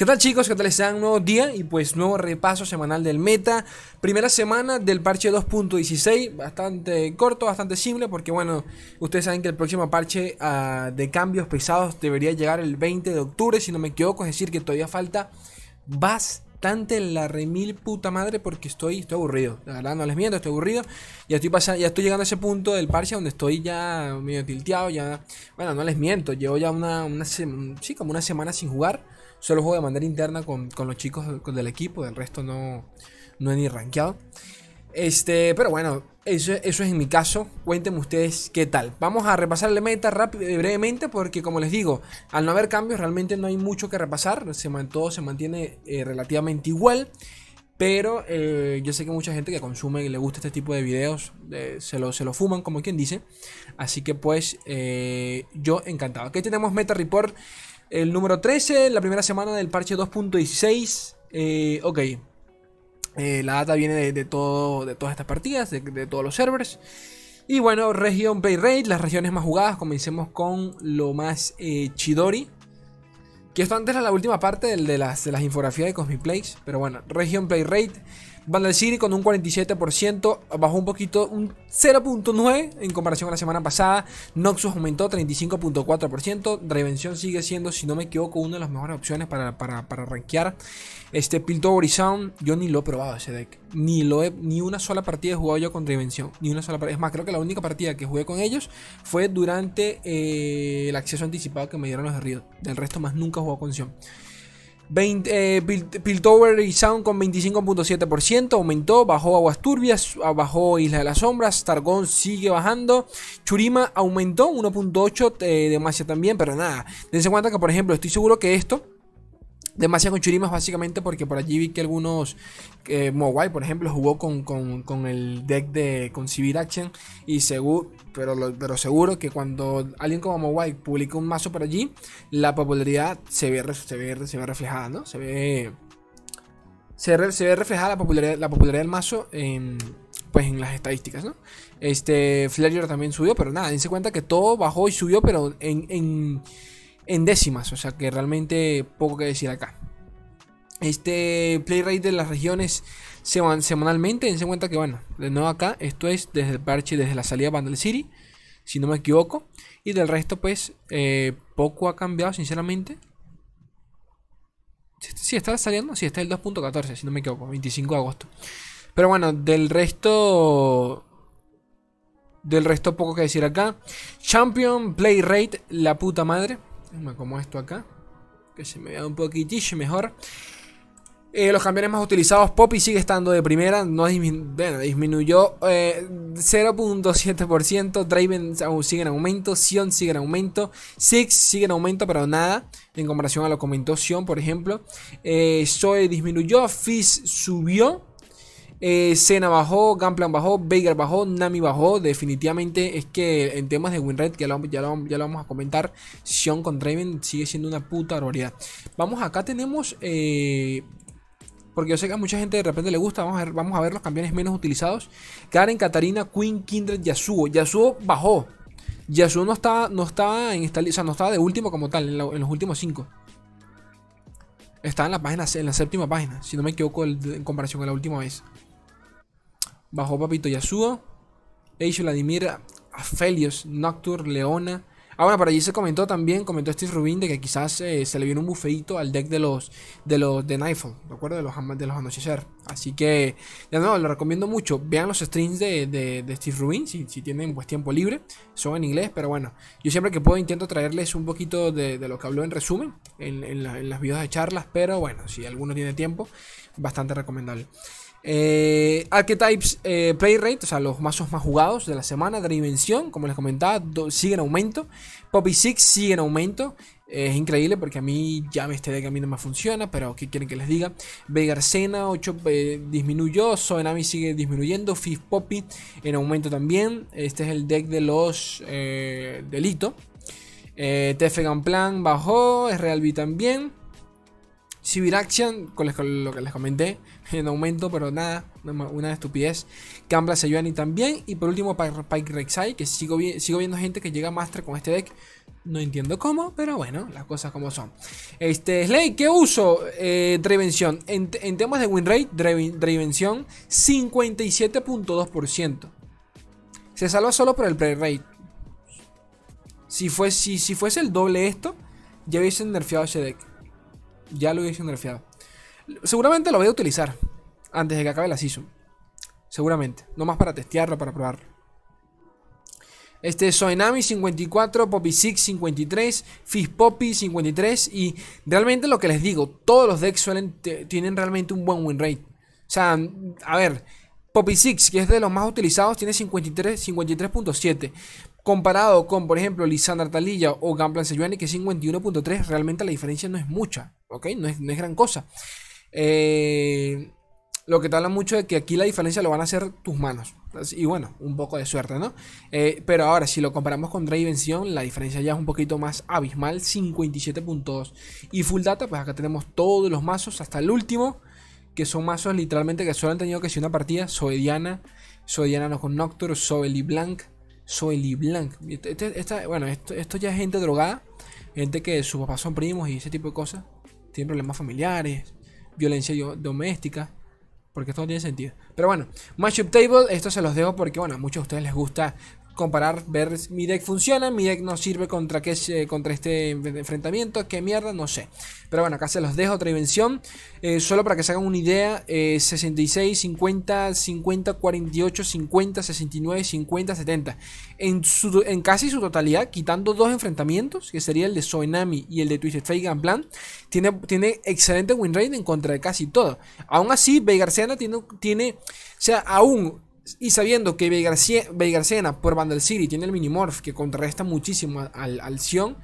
¿Qué tal chicos? ¿Qué tal están? Un nuevo día y pues nuevo repaso semanal del meta. Primera semana del parche 2.16, bastante corto, bastante simple porque bueno, ustedes saben que el próximo parche uh, de cambios pesados debería llegar el 20 de octubre, si no me equivoco, es decir que todavía falta bastante la remil puta madre porque estoy, estoy aburrido. La verdad no les miento, estoy aburrido. Ya estoy pasando, ya estoy llegando a ese punto del parche donde estoy ya medio tilteado, ya. Bueno, no les miento, llevo ya una, una sí, como una semana sin jugar. Solo juego de manera interna con, los chicos del equipo, del resto no, no he ni rankeado. Este, pero bueno, eso, eso es en mi caso. Cuéntenme ustedes qué tal. Vamos a repasar la meta rápido, brevemente porque como les digo, al no haber cambios realmente no hay mucho que repasar. Se, todo se mantiene eh, relativamente igual. Pero eh, yo sé que mucha gente que consume y le gusta este tipo de videos eh, se, lo, se lo fuman, como quien dice. Así que pues yo encantado. Aquí tenemos Meta Report el número 13, la primera semana del parche 2.16. Eh, ok. Eh, la data viene de, todo, de todas estas partidas, de, todos los servers. Y bueno, región play rate, las regiones más jugadas. Comencemos con lo más eh, chidori. Que esto antes era la última parte de, las, de las infografías de Cosmiplays. Pero bueno, región play rate. Vandal City con un 47%, bajó un poquito, un 0.9 en comparación a la semana pasada. Noxus aumentó 35.4%. Drevención sigue siendo, si no me equivoco, una de las mejores opciones para, para, para rankear. Este Piltover Sound, yo ni lo he probado ese deck. Ni, lo he, ni una sola partida he jugado yo con Drevención. Ni una sola partida. Es más, creo que la única partida que jugué con ellos fue durante eh, el acceso anticipado que me dieron los de Río. Del resto más nunca he jugado con Sion. 20, eh, Piltover y Sound con 25.7%, aumentó, bajó Aguas Turbias, bajó Isla de las Sombras, Targón sigue bajando, Churima aumentó 1.8, eh, Demacia también, pero nada, dense cuenta que por ejemplo estoy seguro que esto Demasiado con Churimas básicamente porque por allí vi que algunos eh, por ejemplo, jugó con, el deck de Concibir Action y seguro, pero, pero seguro que cuando alguien como Mobile publica un mazo por allí, la popularidad se ve, se ve, se ve reflejada, ¿no? Se ve, se, ve reflejada la popularidad, la popularidad del mazo en, pues en las estadísticas, ¿no? Este, también subió, pero nada, dense cuenta que todo bajó y subió, pero en décimas, o sea que realmente poco que decir acá. Este play rate de las regiones semanalmente, dense cuenta que bueno, de nuevo acá, esto es desde el parche, desde la salida de Vandal City, si no me equivoco, y del resto pues eh, poco ha cambiado sinceramente. Si está saliendo, si está el 2.14, si no me equivoco, 25 de agosto. Pero bueno, del resto del resto poco que decir acá. Champion Play Rate, la puta madre me como esto acá. Que se me vea un poquitillo mejor. Eh, los campeones más utilizados, Poppy sigue estando de primera, no disminuyó 0.7%, eh, Draven sigue en aumento, Sion sigue en aumento, Six sigue en aumento, pero nada, en comparación a lo que comentó Sion, por ejemplo. Eh, Zoe disminuyó, Fizz subió, eh, bajó, Gunplan bajó, Veigar bajó, Nami bajó. Definitivamente es que en temas de winrate, lo, ya lo, vamos a comentar, Sion con Draven sigue siendo una puta barbaridad. Vamos, acá tenemos... Eh, porque yo sé que a mucha gente de repente le gusta. Vamos a ver, vamos a ver los campeones menos utilizados. Karen, Katarina, Queen, Kindred, Yasuo. Yasuo bajó. Yasuo no estaba, no estaba en esta o no estaba de último como tal, en, los últimos cinco. Estaba en la página, en la séptima página, si no me equivoco en comparación con la última vez. Bajo Papito Yasuo. Eish, Vladimir, Aphelios, Nocturne, Leona. Ah, bueno, por allí se comentó también, comentó Steve Rubin de que quizás eh, se le viene un bufeito al deck de los de los de Nightfall, ¿de acuerdo? De los, de los anochecer. Así que, ya no, lo recomiendo mucho. Vean los streams de, de, Steve Rubin si, si, tienen pues tiempo libre. Son en inglés, pero bueno, yo siempre que puedo intento traerles un poquito de, lo que habló en resumen en, en las videos de charlas, pero bueno, si alguno tiene tiempo, bastante recomendable. Eh, archetypes eh, Play Rate, o sea, los mazos más jugados de la semana de dimensión, como les comentaba, sigue en aumento. Poppy Six sigue en aumento. es increíble porque a mí ya este deck a mí no me funciona, pero ¿qué quieren que les diga? Vega Sena 8 eh, disminuyó, Soenami sigue disminuyendo, Fifth Poppy en aumento también. Este es el deck de los eh, delito. Eh, Tefegan Plan bajó, es Real B también. Civil Action, con lo que les comenté, en aumento, pero nada, una, estupidez. Gambla Sayuani también. Y por último, Pike Rek'Sai, que sigo, viendo gente que llega Master con este deck. No entiendo cómo, pero bueno, las cosas como son. Este, Slay, ¿qué uso? Eh, Dravención. En, temas de win rate, Dravención 57.2%. Se salva solo por el play rate. Si, fue, si, si fuese el doble esto, ya hubiesen nerfeado ese deck. Ya lo hubiesen nerfeado. Seguramente lo voy a utilizar antes de que acabe la season. Seguramente. No más para testearlo, para probarlo. Este Soenami 54, Poppy 6 53, Fish Poppy 53 y realmente lo que les digo, todos los decks suelen tienen realmente un buen win rate. O sea, a ver, Poppy 6, que es de los más utilizados, tiene 53 53.7. Comparado con, por ejemplo, Lisandra Talilla o Gamplan Sejuani, que es 51.3, realmente la diferencia no es mucha, ¿ok? No es, no es gran cosa. Eh, lo que te habla mucho de que aquí la diferencia lo van a hacer tus manos. Y bueno, un poco de suerte, ¿no? Eh, pero ahora, si lo comparamos con Dravención, la diferencia ya es un poquito más abismal, 57.2. Y Full Data, pues acá tenemos todos los mazos, hasta el último, que son mazos literalmente que solo han tenido que ser una partida. Soy Diana, Soy Diana no con Nocturne, Soy Blanc, Soy Blanc. Este, este, bueno, esto, esto ya es gente drogada, gente que sus papás son primos y ese tipo de cosas. Tienen problemas familiares, violencia doméstica. Porque esto no tiene sentido. Pero bueno, Matchup Table, esto se los dejo porque, bueno, a muchos de ustedes les gusta comparar, ver mi deck funciona, mi deck no sirve contra, qué, contra este enfrentamiento, qué mierda, no sé. Pero bueno, acá se los dejo otra invención, eh, solo para que se hagan una idea, 66, 50, 50, 48, 50, 69, 50, 70. En, su, en casi su totalidad, quitando dos enfrentamientos, que sería el de Soenami y el de Twisted Fate Plan, tiene, tiene excelente win rate en contra de casi todo. Aún así, Veigarciana tiene, tiene, o sea, aún y sabiendo que Veigarcena por Vandal City tiene el Minimorph que contrarresta muchísimo al, Sion,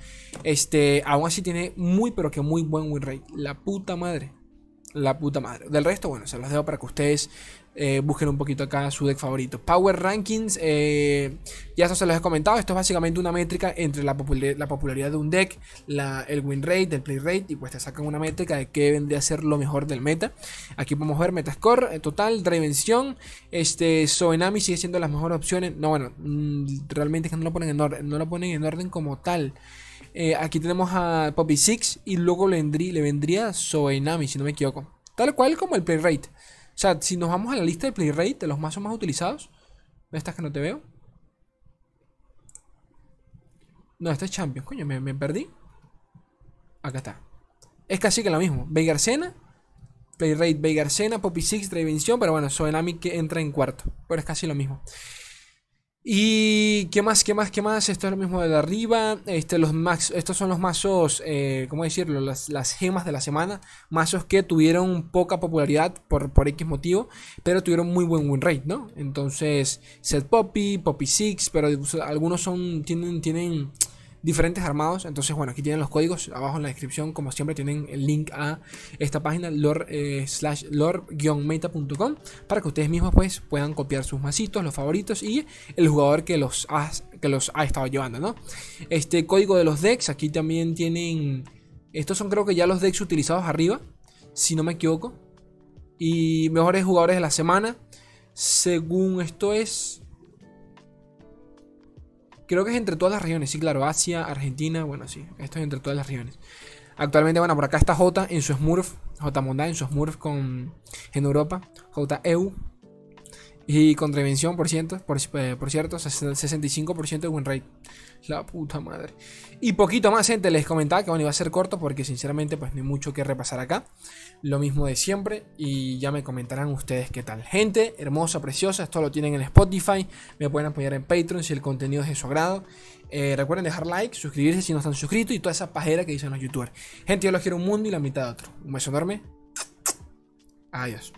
este, aún así tiene muy pero que muy buen win rate. La puta madre. La puta madre. Del resto, bueno, se los dejo para que ustedes eh, busquen un poquito acá su deck favorito. Power Rankings, eh, ya eso se los he comentado. Esto es básicamente una métrica entre la, popularidad de un deck, el win rate, el play rate, y pues te sacan una métrica de qué vendría a ser lo mejor del meta. Aquí podemos ver Metascore eh, total, Dimension. Este, Soenami sigue siendo las mejores opciones. No, bueno, mm, realmente es que no lo ponen en orden, no lo ponen en orden como tal. Aquí tenemos a Poppy Six y luego le vendría, le vendría Soenami, si no me equivoco. Tal cual como el play rate. O sea, si nos vamos a la lista de play rate de los mazos más utilizados, estas que no te veo. No, este es Champions, coño, me, perdí. Acá está. Es casi que lo mismo. Veigarcena, Play Rate Veigarcena, Poppy Six, Dravención, pero bueno, Soenami que entra en cuarto. Pero es casi lo mismo. Y qué más, qué más, qué más. Esto es lo mismo de arriba. Este, los max, estos son los mazos, eh, ¿cómo decirlo? Las, gemas de la semana. Mazos que tuvieron poca popularidad por, por X motivo, pero tuvieron muy buen win rate, ¿no? Entonces, Set Poppy, Poppy Six, pero algunos son, tienen, tienen diferentes armados. Entonces, bueno, aquí tienen los códigos. Abajo en la descripción, como siempre, tienen el link a esta página, lore, eh, slash lore-meta.com, para que ustedes mismos pues puedan copiar sus masitos, los favoritos y el jugador que los ha, que los ha estado llevando, ¿no? Este código de los decks, aquí también tienen... Estos son creo que ya los decks utilizados arriba, si no me equivoco. Y mejores jugadores de la semana. Según esto es Creo que es entre todas las regiones, sí, claro, Asia, Argentina, bueno, sí, esto es entre todas las regiones. Actualmente, bueno, por acá está J en su Smurf, J Monda en su Smurf con, en Europa, J EU, y con prevención, por, ciento, por, eh, por cierto, 65% de win rate. La puta madre. Y poquito más, gente. Les comentaba que bueno, iba a ser corto porque sinceramente pues no hay mucho que repasar acá. Lo mismo de siempre. Y ya me comentarán ustedes qué tal. Gente hermosa, preciosa. Esto lo tienen en Spotify. Me pueden apoyar en Patreon si el contenido es de su agrado. Eh, recuerden dejar like, suscribirse si no están suscritos y toda esa pajera que dicen los youtubers. Gente, yo los quiero un mundo y la mitad de otro. Un beso enorme. Adiós.